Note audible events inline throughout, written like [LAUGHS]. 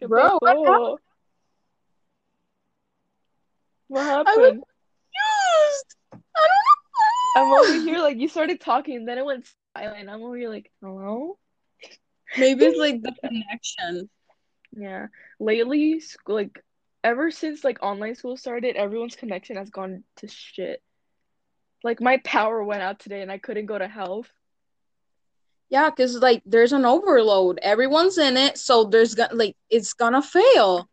¿Qué Bro, what pasó? What I was happened? confused. I don't I'm over here like you started talking, then it went silent. I'm over here like, hello? Maybe it's like the connection. Yeah. Lately, sc- like ever since like online school started, everyone's connection has gone to shit. Like my power went out today and I couldn't go to health. Yeah, because like there's an overload. Everyone's in it, so there's gonna like it's gonna fail.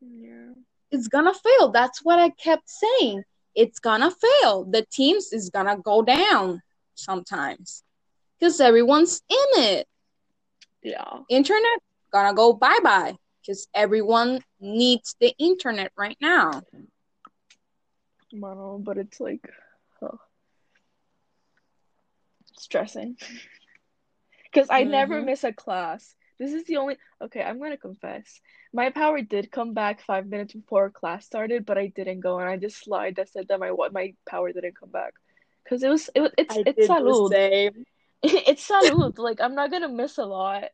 Yeah. It's gonna fail. That's what I kept saying. It's gonna fail. The teams is gonna go down sometimes because everyone's in it. Yeah. Internet gonna go bye bye because everyone needs the internet right now. Mono, but it's like oh, stressing. [LAUGHS] Because I never Mhm. miss a class. This is the only. Okay, I'm gonna confess. My power did come back five minutes before class started, but I didn't go, and I just lied that said that my what my power didn't come back. Because it was it was it's I it's salud. [LAUGHS] It's salud. Like I'm not gonna miss a lot.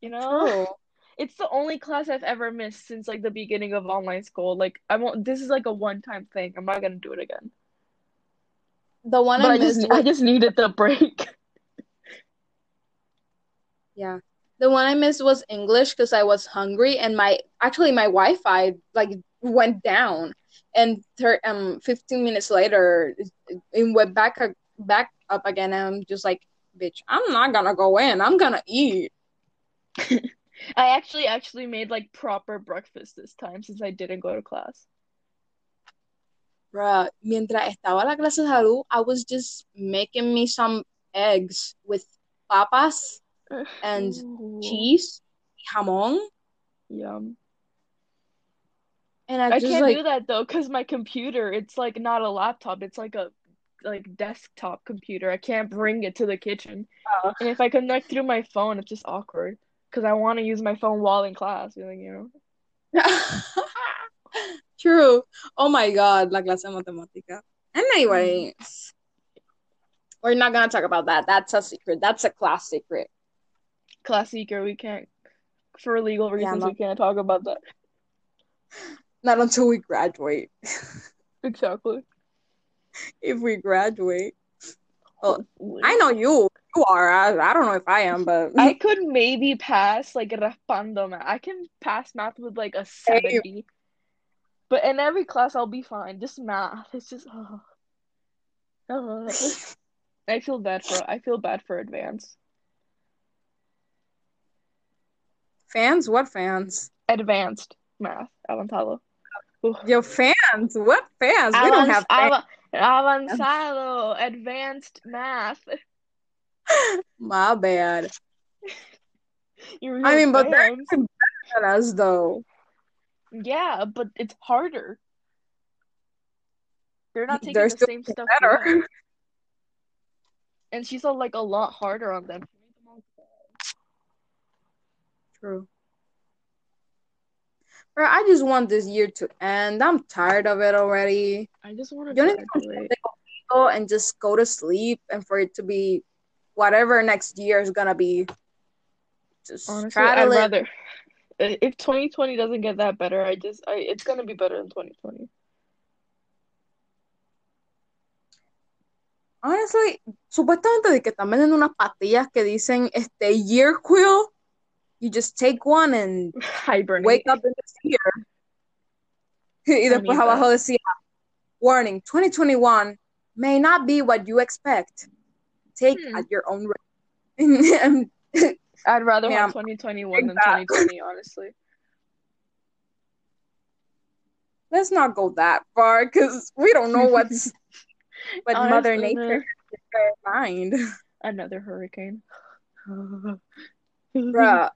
You know? True. [LAUGHS] It's the only class I've ever missed since like the beginning of online school. Like I won't. This is like a one-time thing. I'm not gonna do it again. The one But I I just I just needed the break. [LAUGHS] yeah. The one I missed was English because I was hungry and my actually my Wi-Fi like went down and thir- um 15 minutes later it, went back back up again and I'm just like bitch I'm not gonna go in I'm gonna eat [LAUGHS] I actually actually made like proper breakfast this time since I didn't go to class. Bruh, mientras estaba la clase de salud I was just making me some eggs with papas and Ooh, cheese jamon yum. and I I just can't like do that though because my computer, it's like not a laptop, it's like a like desktop computer. I can't bring it to the kitchen. uh, And if I connect through my phone, it's just awkward because I want to use my phone while in class, like, you know. [LAUGHS] True. Oh my God, la clase matemática. And anyways, we're not gonna talk about that. That's a secret. That's a class secret. Class or we can't for legal Yeah, reasons not, we can't talk about that. not until we graduate. [LAUGHS] Exactly. if we graduate. Well, I know you. You are. I, I don't know if I am, but I could maybe pass like raspando math. I can pass math with like a Same. 70. But in every class I'll be fine. Just math. It's just oh. Oh. [LAUGHS] I feel bad for I feel bad for advanced. Fans? What fans? Advanced math. Avanzado. Ooh. Yo, fans? What fans? We don't have fans. Avanz- avanzado. Advanced math. [LAUGHS] My bad. [LAUGHS] I mean, but they're better than us, though. Yeah, but it's harder. They're not taking They're the same stuff better. [LAUGHS] And she's uh, like a lot harder on them. True. Bro, I just want this year to end. I'm tired of it already. I just want You to need to graduate. take a pill and just go to sleep and for it to be whatever next year is gonna be. Just Honestly, try to I'd live. rather if 2020 doesn't get that better, I just I it's gonna be better than 2020. Honestly, supuestamente de que están vendiendo unas pastillas que dicen este year quill. You just take one and [LAUGHS] Hibernate. wake up in this year. Y I después need abajo decía, warning, 2021 may not be what you expect. Take Hmm. at your own risk. [LAUGHS] I'd rather Yeah, have 2021 than exactly. 2020, honestly. Let's not go that far because we don't know what's [LAUGHS] what Mother Nature has in her mind. Another hurricane. Bruh,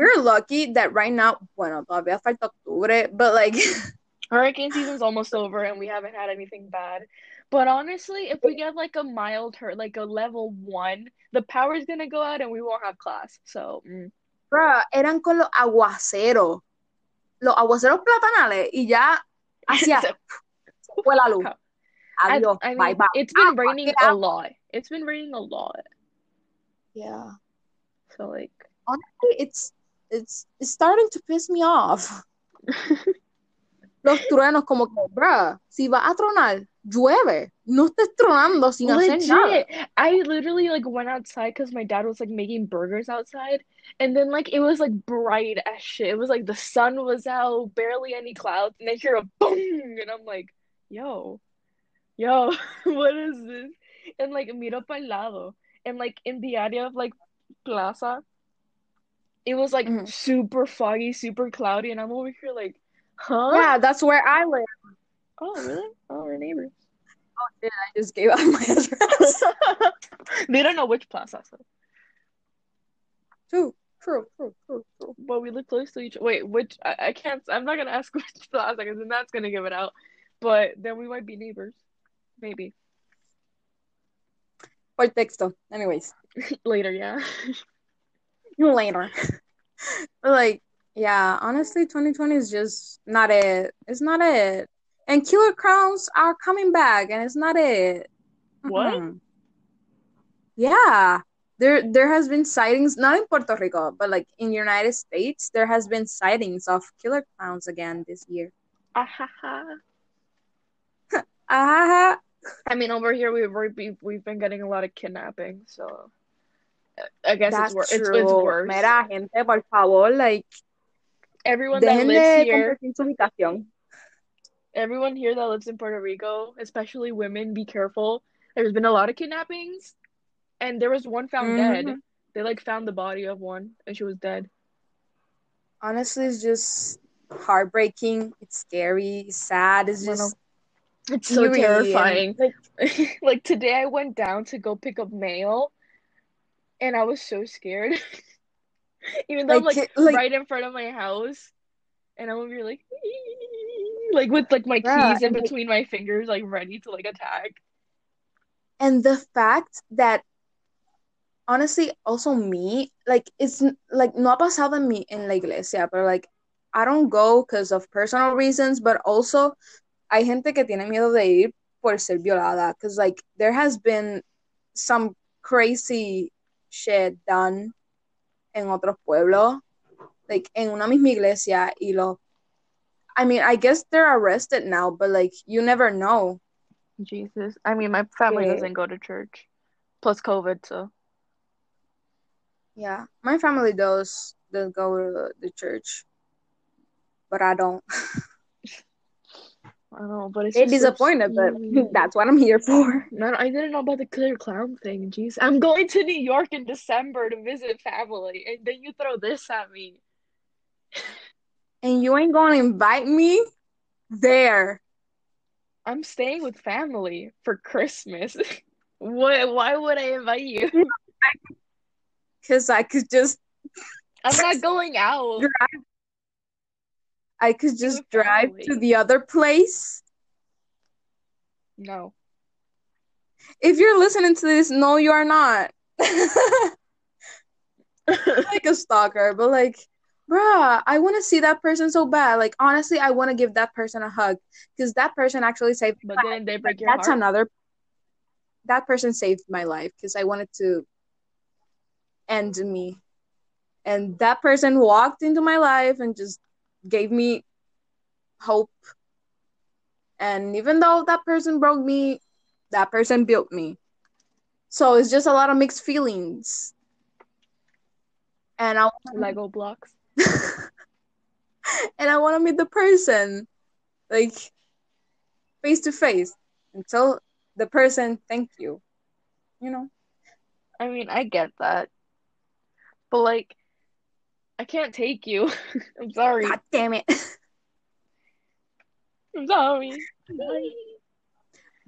we're lucky that right now, bueno, todavía falta octubre, but like, [LAUGHS] Hurricane season's almost over and we haven't had anything bad. But honestly, if we get like a mild hurt, like a level one, the power's gonna go out and we won't have class. So, mm. bruh, eran con los aguaceros, los aguaceros platanales, y ya hacía, [LAUGHS] [LAUGHS] fue la luz. Adiós, I bye mean, bye. it's been Agua, raining a lot. It's been raining a lot. Yeah. So like, Honestly, it's it's it's starting to piss me off. Los truenos como que, bruh, si va a tronar, llueve. No estés tronando sin hacer nada. Legit. I literally like went outside because my dad was like making burgers outside, and then like it was like bright as shit. It was like the sun was out, barely any clouds, and I hear a boom, and I'm like, yo, yo, [LAUGHS] what is this? And like miro para el lado, and like in the area of like Plaza, it was like Mhm. super foggy, super cloudy, and I'm over here like, huh? Yeah, that's where I live. Oh, really? Oh, we're neighbors. Oh yeah, I just gave out [LAUGHS] my address. [LAUGHS] they don't know which plaza, so. true, true, true, true, true. But we live close to each. Wait, which I, I can't. I'm not gonna [LAUGHS] ask which plaza because then that's gonna give it out. But then we might be neighbors, maybe Por texto. Anyways, later. Yeah. Later. [LAUGHS] But like, yeah, honestly, 2020 is just not it. It's not it. And killer crowns are coming back, and it's not it. What? Mm-mm. Yeah. There there has been sightings, not in Puerto Rico, but like in United States, there has been sightings of killer clowns again this year. Ahaha. Ah, [LAUGHS] I mean, over here we've we've we've been getting a lot of kidnapping, so I guess that's it's worse. It's, true. it's worse. Mira, gente, por favor, like, Everyone that lives here, everyone here that lives in Puerto Rico, especially women, be careful. There's been a lot of kidnappings, and there was one found dead. Mhm. They like found the body of one, and she was dead. Honestly, it's just heartbreaking. It's scary. It's sad. It's just It's so eerie terrifying. like, [LAUGHS] Like today, I went down to go pick up mail, and I was so scared. [LAUGHS] Even though I'm like, like like, right in front of my house, and I would be like, [LAUGHS] like with like my bruh, keys in and like, between my fingers, like ready to like attack. and the fact that honestly, also me, like, it's like no ha pasado en mi en la iglesia, but like, I don't go because of personal reasons, but also hay gente que tiene miedo de ir por ser violada, because like there has been some crazy shit done en otros pueblos, like en una misma iglesia y lo I mean, I guess they're arrested now, but like you never know. Jesus, I mean, my family que- doesn't go to church, plus COVID, so Yeah, my family does does go to the church, but I don't. [LAUGHS] I don't know. But it's They're just so disappointed, but [LAUGHS] that's what I'm here for. Man, I didn't know about the clear clown thing. Jeez, I'm going to New York in December to visit family, and then you throw this at me. And you ain't gonna invite me there. I'm staying with family for Christmas. [LAUGHS] What? Why would I invite you? [LAUGHS] Cause I could just I'm not going out. I could just drive to the other place. No. If you're listening to this, no, you are not. [LAUGHS] like a stalker, but like, bruh, I want to see that person so bad. Like, honestly, I want to give that person a hug because that person actually saved But my then they life. break your That's heart. another. That person saved my life because I wanted to end me, and that person walked into my life and just gave me hope. And even though that person broke me, that person built me. So it's just a lot of mixed feelings. And I want Lego blocks. [LAUGHS] and I want to meet the person like face to face and tell the person thank you. You know? I mean, I get that. But like, I can't take you. [LAUGHS] I'm sorry. God damn it. [LAUGHS] I'm sorry.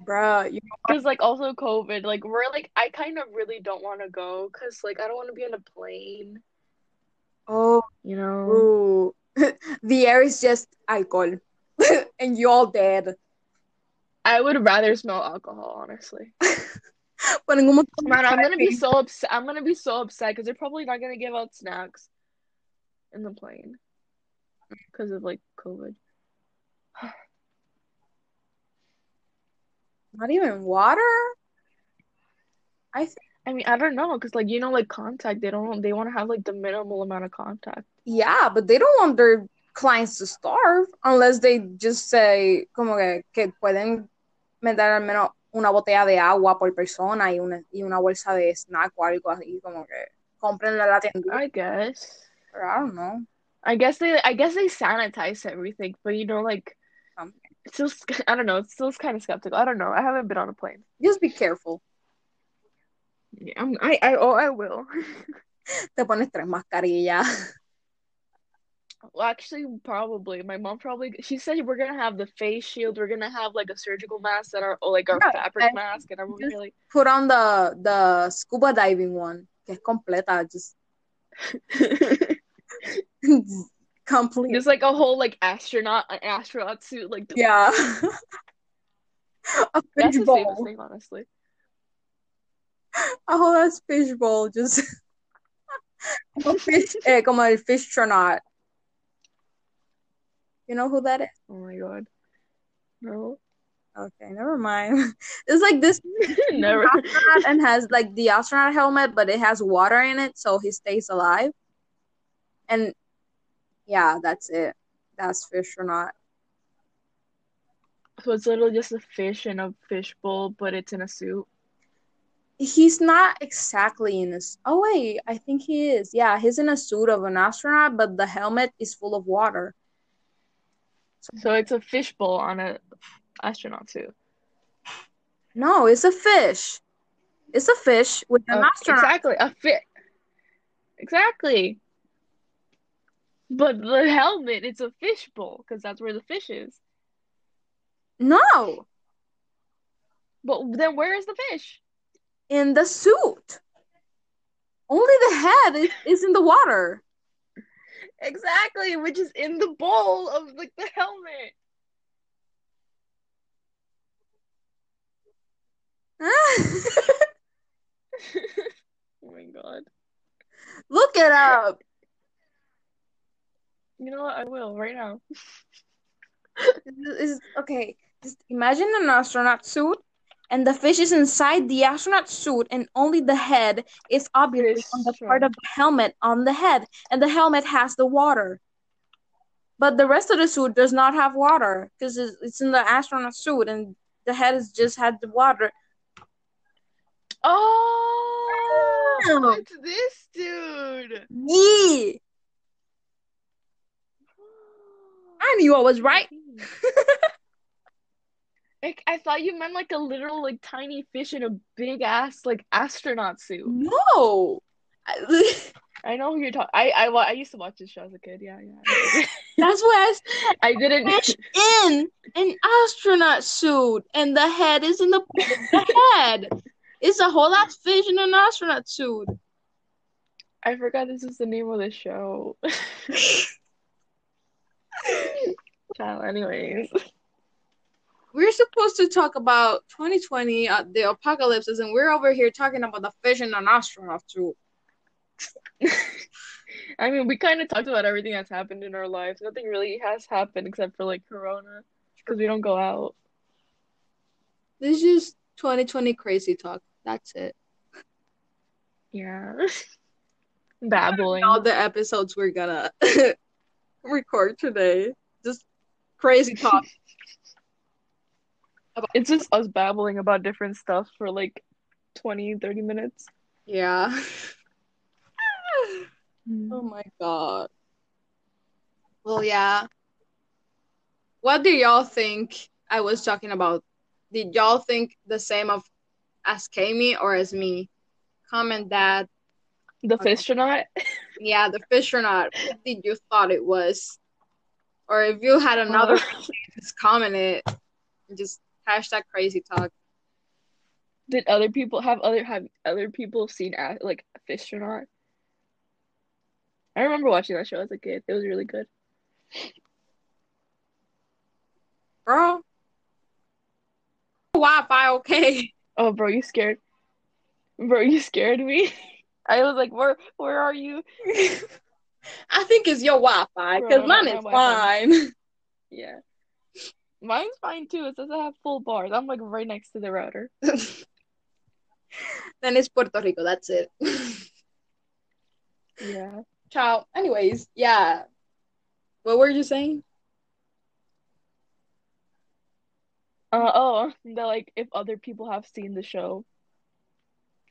Bruh, you Because like also COVID, like we're like I kind of really don't want to go because like I don't want to be on a plane, oh you know. ooh. [LAUGHS] the air is just alcohol. and you all dead. I would rather smell alcohol, honestly. Ponen un montón de Man, I'm gonna be so upset. I'm gonna be so upset because they're probably not gonna give out snacks in the plane because of like COVID. [SIGHS] Not even water? I think I mean, I don't know, because like you know, like contact, they don't they want to have like the minimal amount of contact. Yeah, but they don't want their clients to starve unless they just say como que, que pueden meter al menos una botella de agua por persona y una, y una bolsa de snack o algo así, como que compren la tienda. I guess. Or I don't know. I guess they I guess they sanitize everything, but you know, like Um, it's still I don't know, it's still kind of skeptical. I don't know. I haven't been on a plane. just be careful. Yeah, I'm, I I oh I will. [LAUGHS] Te pones tres mascarillas. Well, actually, probably. My mom probably she said we're gonna have the face shield. We're gonna have like a surgical mask that are like our Yeah, fabric and mask, and I'm really Put on the the scuba diving one, que es completa, just [LAUGHS] [LAUGHS] complete. just like a whole like astronaut an astronaut suit. Like Yeah. [LAUGHS] a that's fish the safest bowl. thing, honestly. A whole ass fish bowl, just [LAUGHS] como fish, eh, como el Fishtronaut. You know who that is? Oh my god. No. Okay, never mind. It's like this Never. astronaut and has like the astronaut helmet, but it has water in it, so he stays alive. And yeah, that's it. That's fish or not. So it's literally just a fish in a fish bowl, but it's in a suit. He's not exactly in a. Oh wait, I think he is. Yeah, he's in a suit of an astronaut, but the helmet is full of water. So it's a fish bowl on a astronaut suit. No, it's a fish. It's a fish with an Uh, astronaut. exactly. A fish. Exactly. But the helmet, it's a fish bowl because that's where the fish is. No, But then where is the fish? in the suit. Only the head is, is in the water. Exactly, which is in the bowl of like the helmet. [LAUGHS] [LAUGHS] Oh my god. Look it up. You know what? I will right now. Is okay. Just imagine an astronaut suit, and the fish is inside the astronaut suit, and only the head is obviously Fish on the part of the helmet on the head, and the helmet has the water. But the rest of the suit does not have water because it's, it's in the astronaut suit, and the head has just had the water. Oh, Damn. it's this dude. Yeah, I knew I was right. [LAUGHS] Like, I thought you meant like a literal like tiny fish in a big ass like astronaut suit. No, I- know who you're talking. I, I I used to watch this show as a kid. Yeah, yeah. [LAUGHS] that's why I I didn't. fish in an astronaut suit, and the head is in the, the [LAUGHS] head. It's a whole ass fish in an astronaut suit. I forgot this is the name of the show. [LAUGHS] Child, anyways. We're supposed to talk about 2020, uh, the apocalypses, and we're over here talking about the fish and an astronaut suit. [LAUGHS] I mean, we kind of talked about everything that's happened in our lives. Nothing really has happened except for like Corona, because we don't go out. This is just 2020 crazy talk. That's it. Yeah. [LAUGHS] Babbling. All the episodes we're gonna record today. Just crazy talk. [LAUGHS] It's just us babbling about different stuff for like 20, 30 minutes. Yeah. [LAUGHS] Hmm. Oh my god. Well, yeah. What do y'all think I was talking about? Did y'all think the same of as Kami or as me? Comment that. The Fishtronaut? [LAUGHS] Yeah, the fish or not. What did you thought it was? Or if you had another, [LAUGHS] just comment it. Just hashtag crazy talk. Did other people have other have other people seen like Fishtronaut? I remember watching that show as a kid. It was really good. Bro. Wi-Fi, okay. Oh, bro, you scared? Bro, you scared me. [LAUGHS] I was like, where where are you? [LAUGHS] I think it's your Wi-Fi, because mine is Wi-Fi. fine. [LAUGHS] Yeah. Mine's fine too. It doesn't have full bars. I'm like right next to the router. [LAUGHS] then it's Puerto Rico. That's it. Yeah. Ciao. Anyways, yeah. What were you saying? Uh oh, that like if other people have seen the show,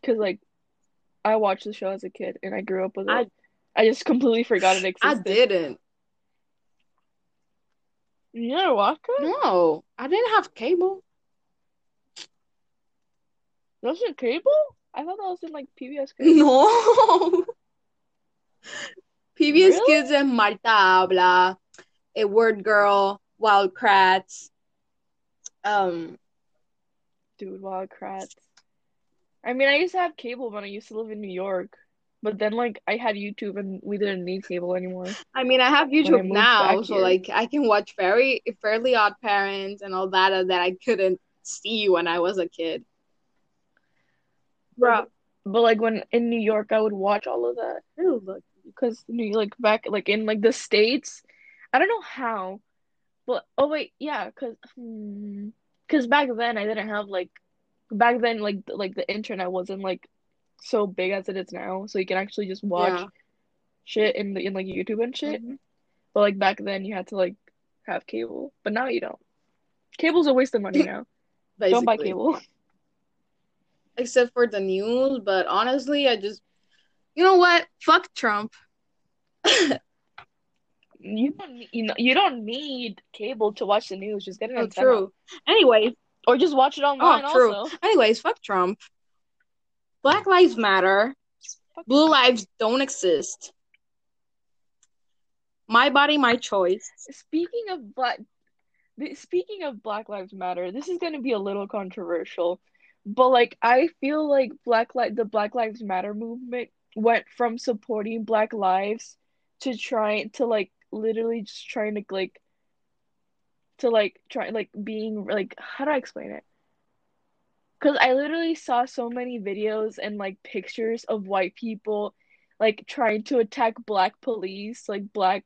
because like I watched the show as a kid and I grew up with it. I- I just completely forgot it [SIGHS] existed. I didn't. You never watched it? No, I didn't have cable. Was it cable? I thought that was in like PBS Kids. [LAUGHS] No. PBS Really? Kids and Marta Habla, A Word Girl, Wild Kratts. Um, Dude, Wild Kratts. I mean, I used to have cable when I used to live in New York, but then like I had YouTube and we didn't need cable anymore. I mean, I have YouTube moved now, so here. like I can watch very Fairly Odd Parents and all that uh, that I couldn't see when I was a kid. Bruh. But like when in New York, I would watch all of that because New like back like in like the States, I don't know how, but oh wait, yeah, because hmm, because back then I didn't have like back then like like the internet wasn't like so big as it is now, so you can actually just watch Yeah. shit in the in like YouTube and shit. Mhm. But like back then, you had to like have cable, but now you don't. Cable's a waste of money [LAUGHS] now. Don't buy cable. [LAUGHS] Except for the news, but honestly, I just, you know what? Fuck Trump. [LAUGHS] You don't you know you don't need cable to watch the news. Just get an Oh, true. Anyways, Or just watch it oh, online oh, true. also. Anyways, fuck Trump. Black Lives Matter. Fuck Blue lives don't exist. My body, my choice. Speaking of black, speaking of Black Lives Matter, this is going to be a little controversial, but like I feel like Black Li the Black Lives Matter movement went from supporting Black lives to trying to like literally just trying to like to like try like being like how do I explain it? Because I literally saw so many videos and like pictures of white people like trying to attack black police, like black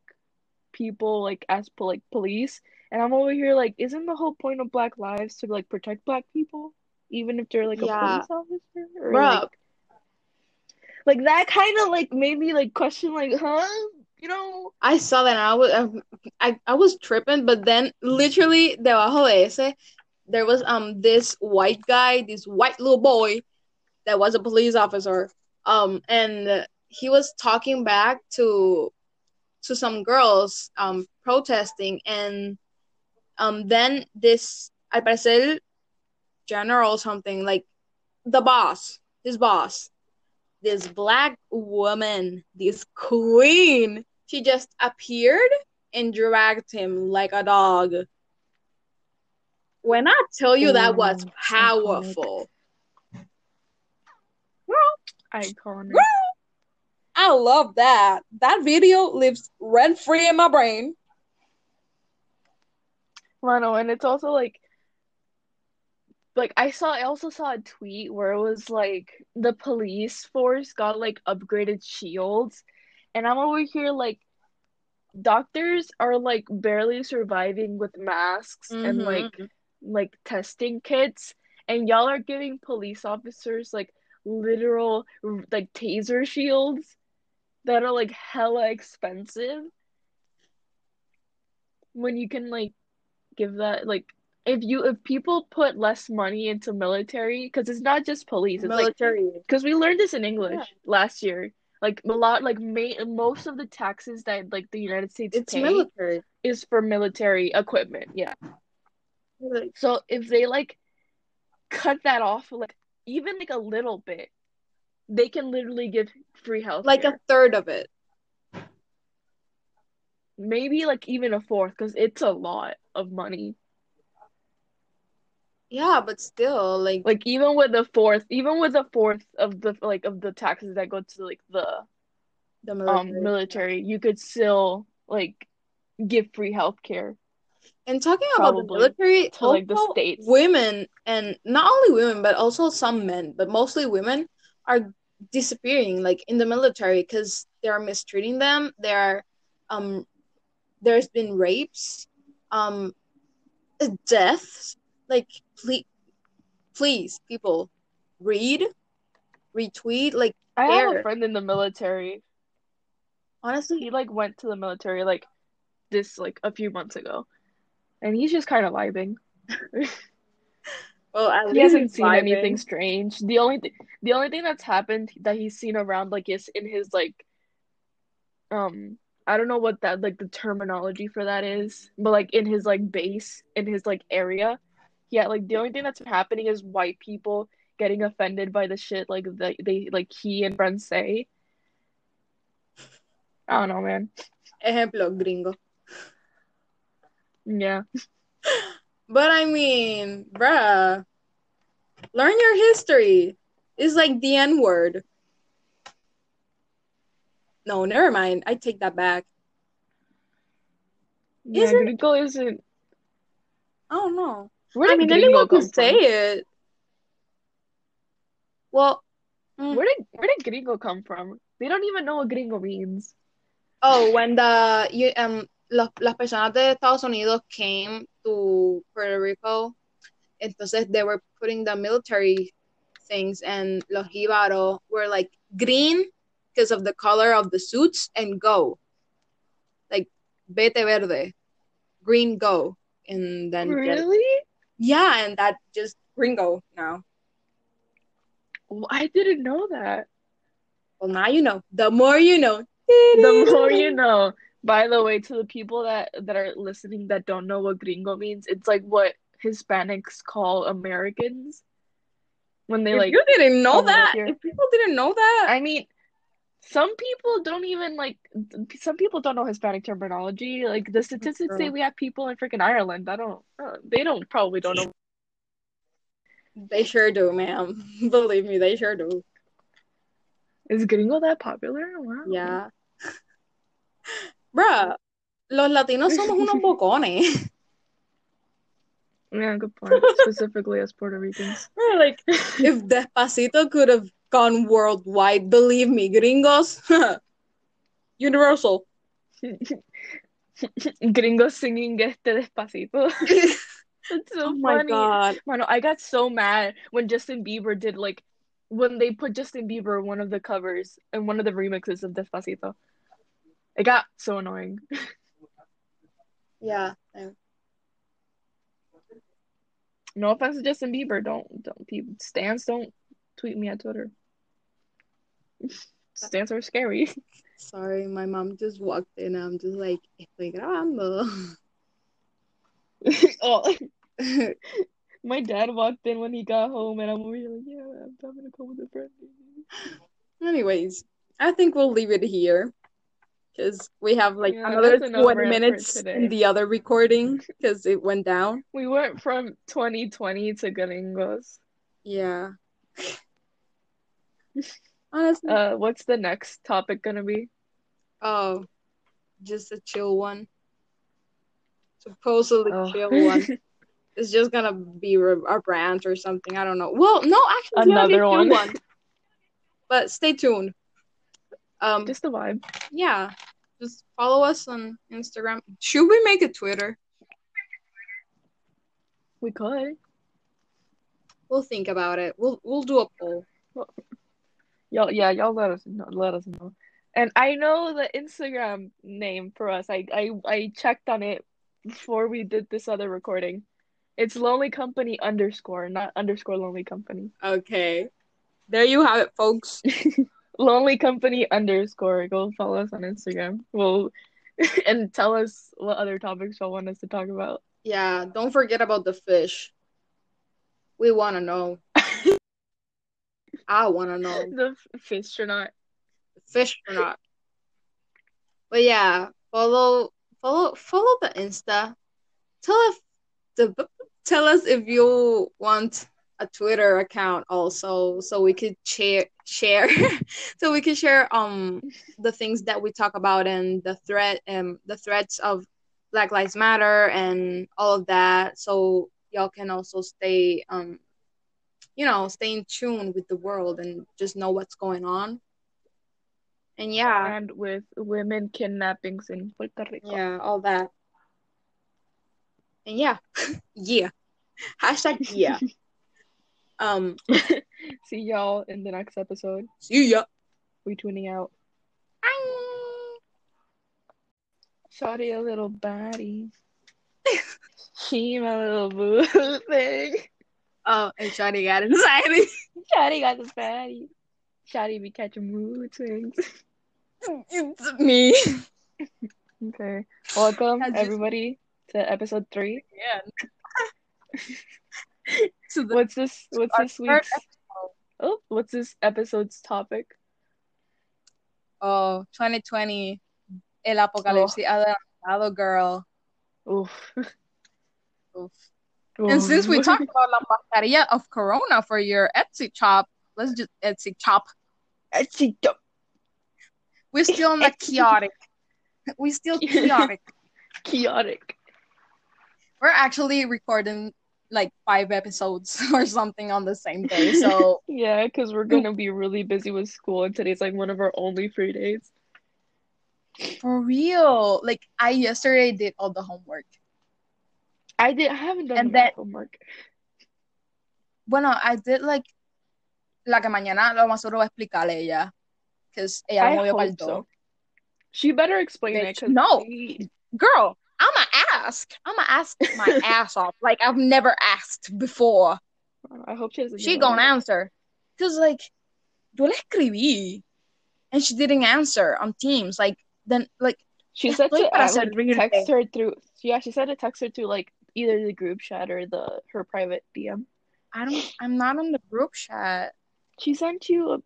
people like as like police, and I'm over here like, isn't the whole point of Black Lives to like protect black people, even if they're like a police officer or Bruh. like like that kind of like made me like question like, huh? You know? I saw that and I was I, I was tripping, but then literally debajo de ese, there was um this white guy, this white little boy that was a police officer. Um and he was talking back to to some girls um protesting and um then this al parecer general something like the boss, his boss, this black woman, this queen, she just appeared and dragged him like a dog. When I tell you that was iconic. powerful, Iconic. I love that. That video lives rent free in my brain. Know, and it's also like like I saw I also saw a tweet where it was like the police force got like upgraded shields. And I'm over here like doctors are like barely surviving with masks and Mhm. like like testing kits. And y'all are giving police officers like literal like taser shields that are like hella expensive. When you can like give that like if you if people put less money into military because it's not just police it's military. because we learned this in English last year like a lot like ma- most of the taxes that like the United States It's military. is for military equipment yeah so if they like cut that off like even like a little bit they can literally give free health Like a third of it. maybe like even a fourth because it's a lot of money Yeah, but still, like, like even with the fourth even with the fourth of the like of the taxes that go to like the the um military. military you could still like give free health care And talking about the military, to, like, the States. women, and not only women, but also some men, but mostly women, are disappearing, like in the military, because they are mistreating them. There are, um, there's been rapes, um, deaths. Like, please, please, people, read, retweet like I have a friend in the military. honestly He like went to the military like this like a few months ago, and he's just kind of vibing. well at [LAUGHS] He hasn't seen anything strange. The only thing, the only thing that's happened that he's seen around like is in his like, um, I don't know what that like the terminology for that is, but like in his like base in his like area, yeah, like the only thing that's happening is white people getting offended by the shit like they they like he and friends say. I don't know, man. Ejemplo, gringo. Yeah. But I mean, bruh, learn your history. It's like the N word. No, never mind. I take that back. Yeah, Isn't- gringo isn't. I don't know. Where I did mean, gringo anyone could say from? it. Well, mm, Where did where did gringo come from? They don't even know what gringo means. oh, when the you, um los, las personas de Estados Unidos came to Puerto Rico, entonces they were putting the military things, and los jíbaros were like green because of the color of the suits, and go like vete verde, green go, and then Really? Yeah, and that just gringo now. I didn't know that. Well, now you know. The more you know. The more you know. By the way, to the people that that are listening that don't know what gringo means, it's like what Hispanics call Americans when they If like. you didn't know that, if people didn't know that, I mean, some people don't even like. Some people don't know Hispanic terminology. Like the statistics say we have people in freaking Ireland. I don't. Uh, they don't probably don't know. they sure do, ma'am. [LAUGHS] Believe me, they sure do. Is gringo that popular? Wow. Yeah. Bruh, los latinos somos unos [LAUGHS] bocones. Yeah, good point. Specifically as Puerto Ricans. [LAUGHS] Like, if Despacito could have gone worldwide, believe me, gringos, [LAUGHS] universal. [LAUGHS] Gringos singing este despacito. [LAUGHS] It's so oh my funny. god. Mano, I got so mad when Justin Bieber did like when they put Justin Bieber one of the covers and one of the remixes of Despacito. It got so annoying. Yeah. No offense to Justin Bieber. Don't don't people stans don't tweet me at Twitter. Stans are scary. Sorry, my mom just walked in. I'm just like, [LAUGHS] oh, my dad walked in when he got home, and I'm over here like, yeah, I'm having to come with a friend. Anyways, I think we'll leave it here because we have like Yeah, another that's enough 20 minutes in the other recording because it went down. We went from 2020 to gringos. Yeah. [LAUGHS] Honestly, Uh, what's the next topic gonna be? oh, just a chill one. Supposedly Oh. chill one. [LAUGHS] It's just gonna be re- our brand or something. I don't know. Well, no, actually, it's be Another one. one. [LAUGHS] But stay tuned. Um, Just the vibe. yeah, just follow us on Instagram. Should we make a Twitter? We could. We'll think about it. We'll we'll do a poll. Y'all, yeah, y'all let us know. Let us know. And I know the Instagram name for us. I, I, I checked on it before we did this other recording. It's Lonely Company underscore, not underscore Lonely Company. Okay. There you have it, folks. [LAUGHS] Lonely Company underscore. Go follow us on Instagram. We'll [LAUGHS] and tell us what other topics y'all want us to talk about. Yeah, don't forget about the fish. We want to know. I want to know. [LAUGHS] The f- fish or not. Fish or not. But yeah, follow follow follow the Insta. Tell us the tell us if you want a Twitter account also so we could share share [LAUGHS] so we could share um the things that we talk about and the threat and the threats of Black Lives Matter and all of that so y'all can also stay um you know stay in tune with the world and just know what's going on and yeah And with women kidnappings in Puerto Rico. yeah all that and yeah [LAUGHS] yeah hashtag yeah [LAUGHS] um [LAUGHS] See y'all in the next episode. See ya. We tuning out. Shawty a little baddie. she my little boo thing. Oh, and Shawty got anxiety. [LAUGHS] Shawty got the baddie. Shawty be catching mood swings. it's me. Okay. Welcome just- everybody to episode three. [LAUGHS] Yeah. so the, What's this what's this week's oh what's this episode's topic? oh, 2020, el oh. apocalipsis adelantado, girl. Oof. [LAUGHS] Oof. And since we talked oh. about la mascarilla of Corona for your Etsy shop, let's just Etsy shop. We're still in the chaotic. We're still chaotic. [LAUGHS] chaotic. We're actually recording like five episodes [LAUGHS] or something on the same day. So [LAUGHS] Yeah, because we're gonna be really busy with school and today's like one of our only free days. for real, like I yesterday did all the homework. I did I haven't done And that- homework. Bueno, I did like la que mañana lo más seguro va a explicarle ella. Because ella I movió pa'l so. She better explain it Bitch, because no. Girl, I'ma ask. I'ma ask my [LAUGHS] ass off. Like I've never asked before. I hope she doesn't. She gonna answer. Cause like, yo le escribí, and she didn't answer on Teams. Like then, like She said to para uh, like, text her through. Yeah, she said to text her through like either the group chat or the her private DM. I don't. I'm not on the group chat. She sent you a.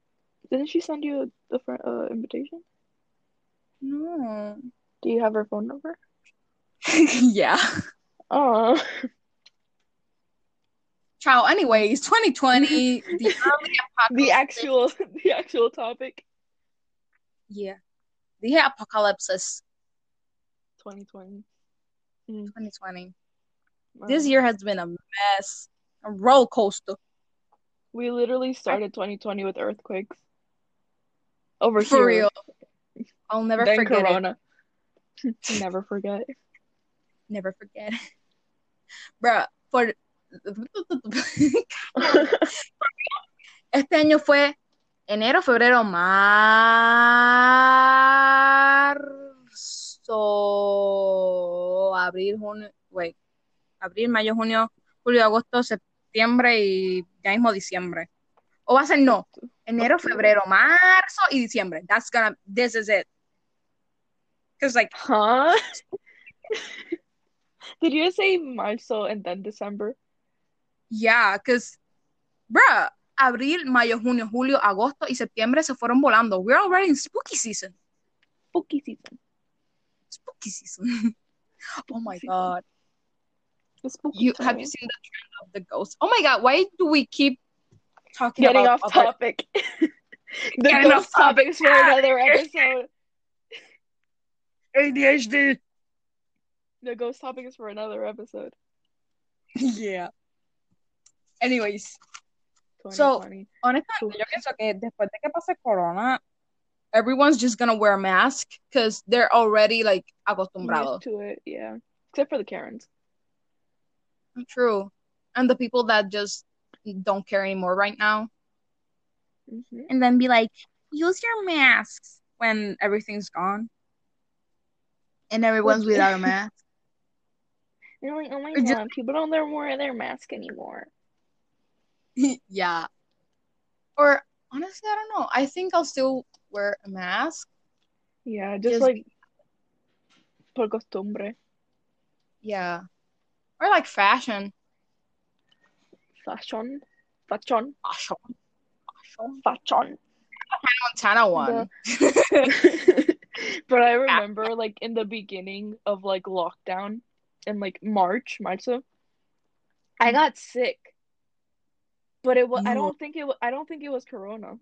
Didn't she send you a different uh, invitation? No. Do you have her phone number? [LAUGHS] yeah. Oh, Ciao. Anyways, 2020, the [LAUGHS] early the actual the actual topic. Yeah. The apocalypse 2020. 2020. Wow. This year has been a mess. A roller coaster. we literally started 2020 with earthquakes. Over For here. real. I'll never then forget it. Corona. [LAUGHS] Never forget. Never forget. Bruh, for [LAUGHS] este año fue enero, febrero, marzo, abril, junio, wait, abril, mayo, junio, julio, agosto, septiembre y ya mismo diciembre. O va a ser no, enero, febrero, marzo y diciembre. That's gonna, this is it. Cause like, Huh? [LAUGHS] Did you say Marzo and then December? Yeah, because, bruh, abril, mayo, junio, julio, agosto y septiembre se fueron volando. We're already in spooky season. Spooky season. Spooky season. [LAUGHS] oh my god. The spooky You have you seen the trend of the ghost? Oh my god, why do we keep talking Getting about off other- topic. [LAUGHS] the Getting ghost off topic. topics for another [LAUGHS] episode. ADHD? The ghost topic is for another episode. yeah. Anyways, So- 2020. honestamente, yo pienso que después de que pase corona, everyone's just gonna wear a mask because they're already like acostumbrados. Used to it, yeah. Except for the Karens. True. And the people that just don't care anymore right now. hmm And then be like, use your masks when everything's gone. And everyone's without a [LAUGHS] mask. You're like, oh my It just- people don't wear their mask anymore. [LAUGHS] yeah. Or honestly, I don't know. I think I'll still wear a mask. Yeah, just, Just- like por costumbre. Yeah. Or like fashion. Fashion. Fashion. Fashion. Fashion. Fashion. Montana one. [LAUGHS] [LAUGHS] but I remember like in the beginning of like lockdown in like March, Marzo, I mm-hmm. got sick. But it was I don't think it wa- I don't think it was corona.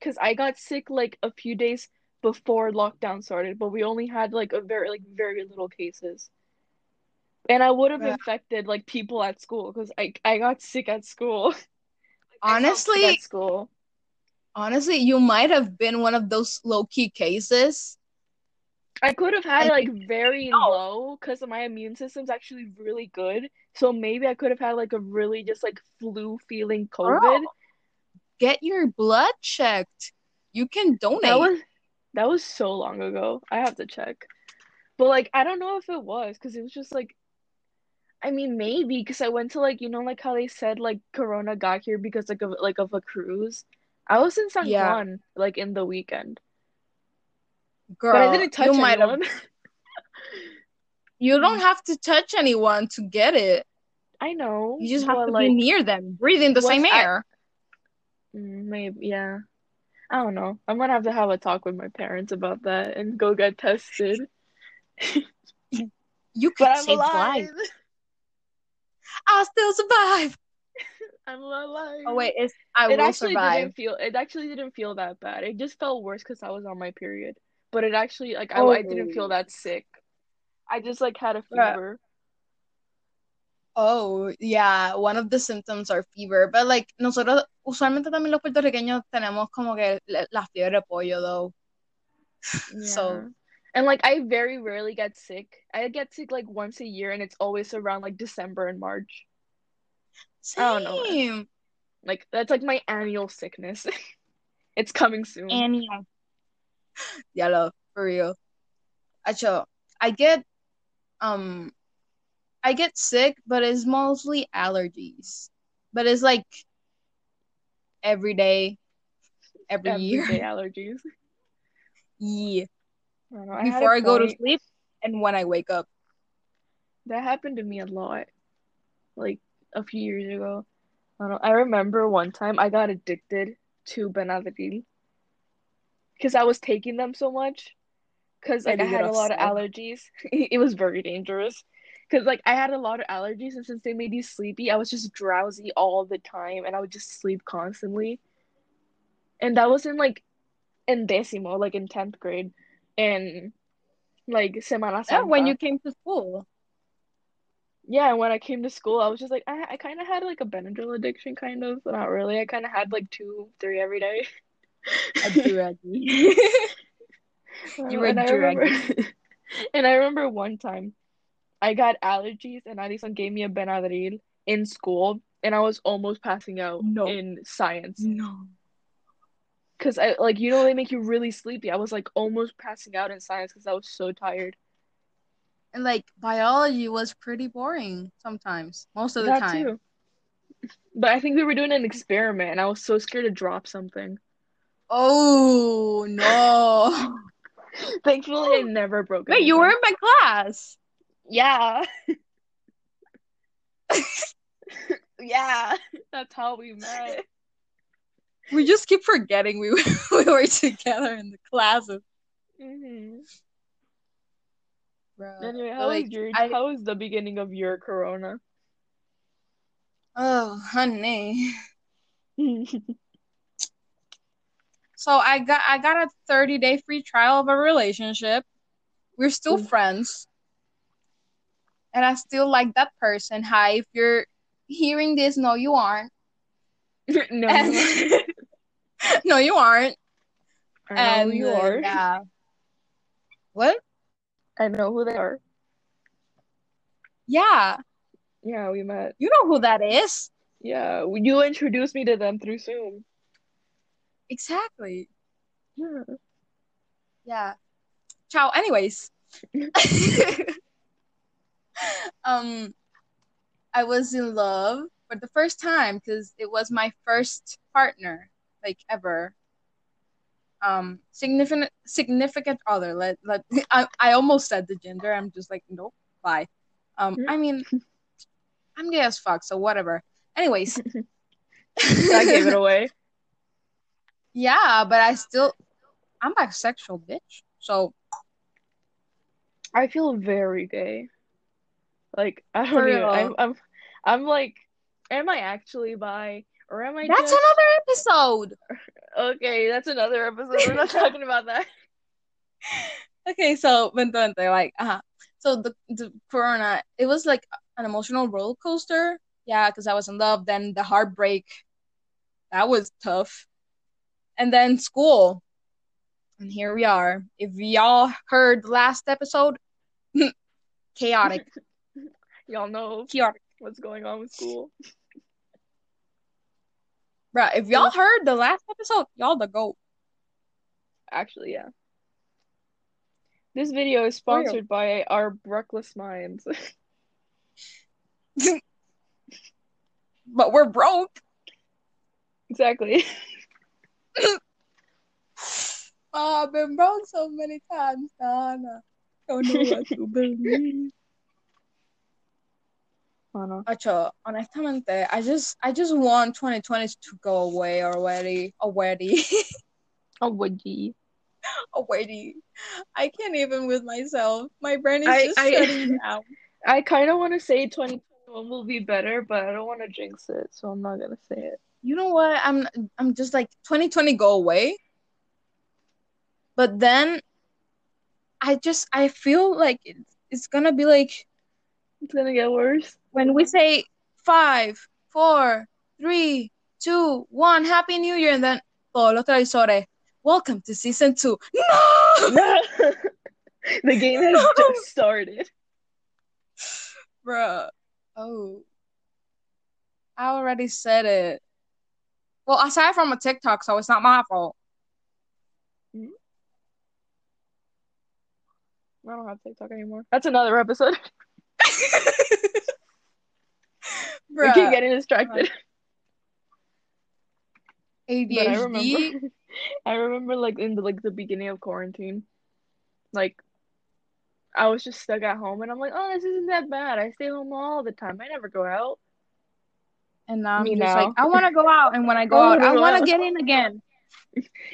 Cuz I got sick like a few days before lockdown started, but we only had like a very like very little cases. And I would have Yeah. infected like people at school cuz I I got sick at school. [LAUGHS] I got sick Honestly, at school. honestly, you might have been one of those low key cases. I could have had And- like very No. low because my immune system's actually really good. So maybe I could have had like a really just like flu feeling COVID. get your blood checked. You can donate. That was that was so long ago. I have to check. But like I don't know if it was because it was just like I mean maybe because I went to like you know like how they said like Corona got here because like of like of a cruise. I was in San Yeah. Juan like in the weekend. Girl, But I didn't touch you might have anyone. [LAUGHS] you don't have to touch anyone to get it. I know. You just have to like be near them, breathing the same air. mm, maybe yeah. I don't know. I'm gonna have to have a talk with my parents about that and go get tested. [LAUGHS] You could save lives. I'll still survive. [LAUGHS] I'm alive. Oh wait, it's I it will actually survive. didn't feel it actually didn't feel that bad. It just felt worse because I was on my period. But it actually like I, I didn't feel Oh. that sick. I just like had a Yeah. fever. Oh, yeah, one of the symptoms are fever, but like nosotros usualmente también los puertorriqueños tenemos como que la, la fiebre de pollo though. [LAUGHS] So Yeah. And like I very rarely get sick. I get sick like once a year and it's always around like December and March. I don't know. same. Like that's like my annual sickness. [LAUGHS] it's coming soon. Annual. [GASPS] Yeah, love, for real. Acho, I get um I get sick, but it's mostly allergies. But it's like every day, every year. Everyday [LAUGHS] allergies. Yeah. I don't know. I had a Before I go to sleep and when I wake up. That happened to me a lot, like a few years ago. I don't. I remember one time I got addicted to Benadryl because I was taking them so much. Because like I had a lot of allergies. [LAUGHS] It was very dangerous. Because like I had a lot of allergies, and since they made you sleepy, I was just drowsy all the time, and I would just sleep constantly. And that was in like in décimo, like in tenth grade, and like Semana Yeah, when you came to school. Yeah, when I came to school, I was just like, I, I kind of had like a Benadryl addiction, kind of, not really. I kind of had like two, three every day. A druggie. [LAUGHS] Uh, You were and I remember, [LAUGHS] and I remember one time I got allergies, and Alison gave me a Benadryl in school, and I was almost passing out No. in science. no. Because I like, you know, they make you really sleepy. I was like almost passing out in science because I was so tired. And like biology was pretty boring sometimes, most of the That time. too. But I think we were doing an experiment, and I was so scared to drop something. Oh no. [LAUGHS] Thankfully, I never broke Wait, you were in my class. Yeah. [LAUGHS] [LAUGHS] yeah. That's how we met. We just keep forgetting we were, [LAUGHS] we were together in the classes. hmm Bro. Anyway, how was your I- how was the beginning of your corona? Oh, honey. [LAUGHS] So I got I got a 30 day free trial of a relationship. We're still Ooh. friends. And I still like that person. Hi, if you're hearing this, no you aren't. [LAUGHS] no, And- [LAUGHS] no you aren't. I know And who you are. yeah. What? I know who they are. Yeah. Yeah, we met. You know who that is. Yeah, you introduced me to them through Zoom. Exactly. Yeah. Yeah. Ciao. Anyways. [LAUGHS] [LAUGHS] um I was in love for the first time because it was my first partner, like ever. Um significant significant other. Let, let [LAUGHS] I, I almost said the gender. I'm just like, nope, bye. Um I mean [LAUGHS] I'm gay as fuck, so whatever. Anyways. [LAUGHS] I gave it away. Yeah, but I still I'm bisexual, bitch. So I feel very gay. Like I don't real. I'm, I'm, I'm like, am I actually bi or am I that's just another episode. okay? That's another episode. We're not [LAUGHS] talking about that. Okay, so vente, like, uh So the the corona, it was like an emotional roller coaster. Yeah, because I was in love. Then the heartbreak, that was tough. And then school, and here we are. If y'all heard the last episode, [LAUGHS] chaotic, [LAUGHS] Y'all know chaotic. what's going on with school. Bruh, if y'all heard the last episode, y'all the goat. Actually, yeah. This video is sponsored by our Reckless Minds. [LAUGHS] But we're broke. exactly. [LAUGHS] Oh, I've been broke so many times, Donna. Don't know what to [LAUGHS] believe. No. Acho, honestamente, I just I just want 2020 to go away already. Already. [LAUGHS] already. [LAUGHS] already. I can't even with myself. My brain is I- just I- shutting [LAUGHS] down. I kind of want to say 2021 will be better, but I don't want to jinx it, so I'm not gonna say it. You know what? I'm I'm just like 2020 go away. But then I just I feel like it's, it's gonna be like It's gonna get worse. When we say five, four, three, two, one, Happy New Year, and then oh, todos los televisores, welcome to season two. No, [LAUGHS] the game has just started. bruh. Oh, I already said it. Well, aside from a TikTok, so it's not my fault. Hmm? I don't have TikTok anymore. That's another episode. [LAUGHS] we keep getting distracted. [LAUGHS] But I ADHD. remember, [LAUGHS] I remember, like in the like the beginning of quarantine, like I was just stuck at home, and I'm like, oh, this isn't that bad. I stay home all the time. I never go out. And now I'm Me just now. like, I want to go out, and when I go I [LAUGHS] oh, out, I want to get in again.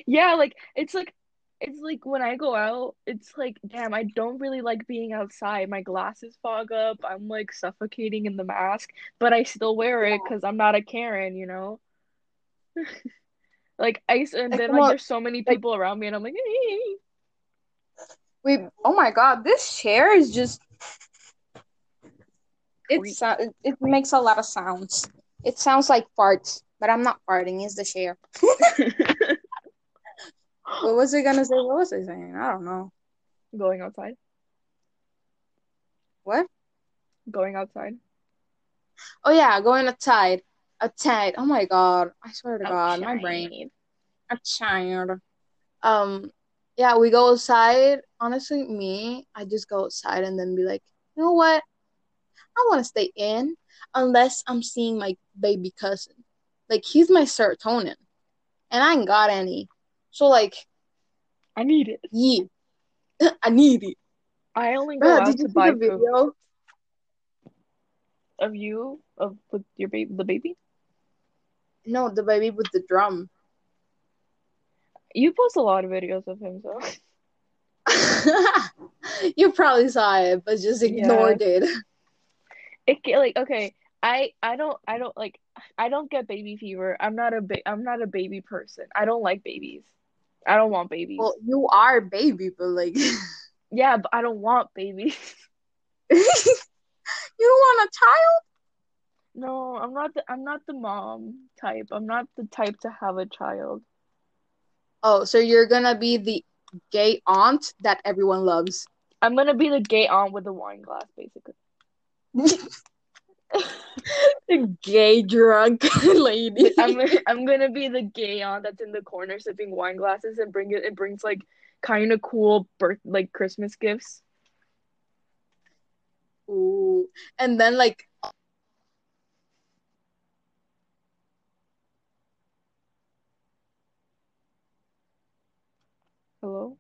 Yeah, like it's like it's like when I go out, it's like, damn, I don't really like being outside. My glasses fog up. I'm like suffocating in the mask, but I still wear it because I'm not a Karen, you know? [LAUGHS] Like I and then like there's so many people around me, and I'm like, "Hey." We oh my god, this chair is just [LAUGHS] it's uh, it, it makes a lot of sounds. It sounds like farts, but I'm not farting. It's the chair. [LAUGHS] What was it gonna say? What was it saying? I don't know. Going outside. What? Going outside. Oh yeah, going outside. Outside. Oh my god. I swear to God, my brain. Outside. Um, yeah, we go outside. Honestly, me, I just go outside and then be like, you know what? I want to stay in unless I'm seeing my baby cousin. Like he's my serotonin, and I ain't got any. So like, I need it. yeah, [LAUGHS] I need it. I only go Bruh, out did you to see buy the food. video? Of you, of with your baby, the baby. No, the baby with the drum. You post a lot of videos of him, so [LAUGHS] you probably saw it, but just ignored it. [LAUGHS] it like okay. I I don't I don't like I don't get baby fever. I'm not a ba- I'm not a baby person. I don't like babies. I don't want babies. Well, you are baby, but like, [LAUGHS] yeah, but I don't want babies. [LAUGHS] You don't want a child. No, I'm not the I'm not the mom type. I'm not the type to have a child. Oh, so you're gonna be the gay aunt that everyone loves. I'm gonna be the gay aunt with the wine glass, basically. [LAUGHS] [LAUGHS] the gay drunk [LAUGHS] lady. I'm I'm gonna be the gay aunt that's in the corner sipping wine glasses and bring it. It brings like kind of cool birth like Christmas gifts. Ooh. And then like Hello.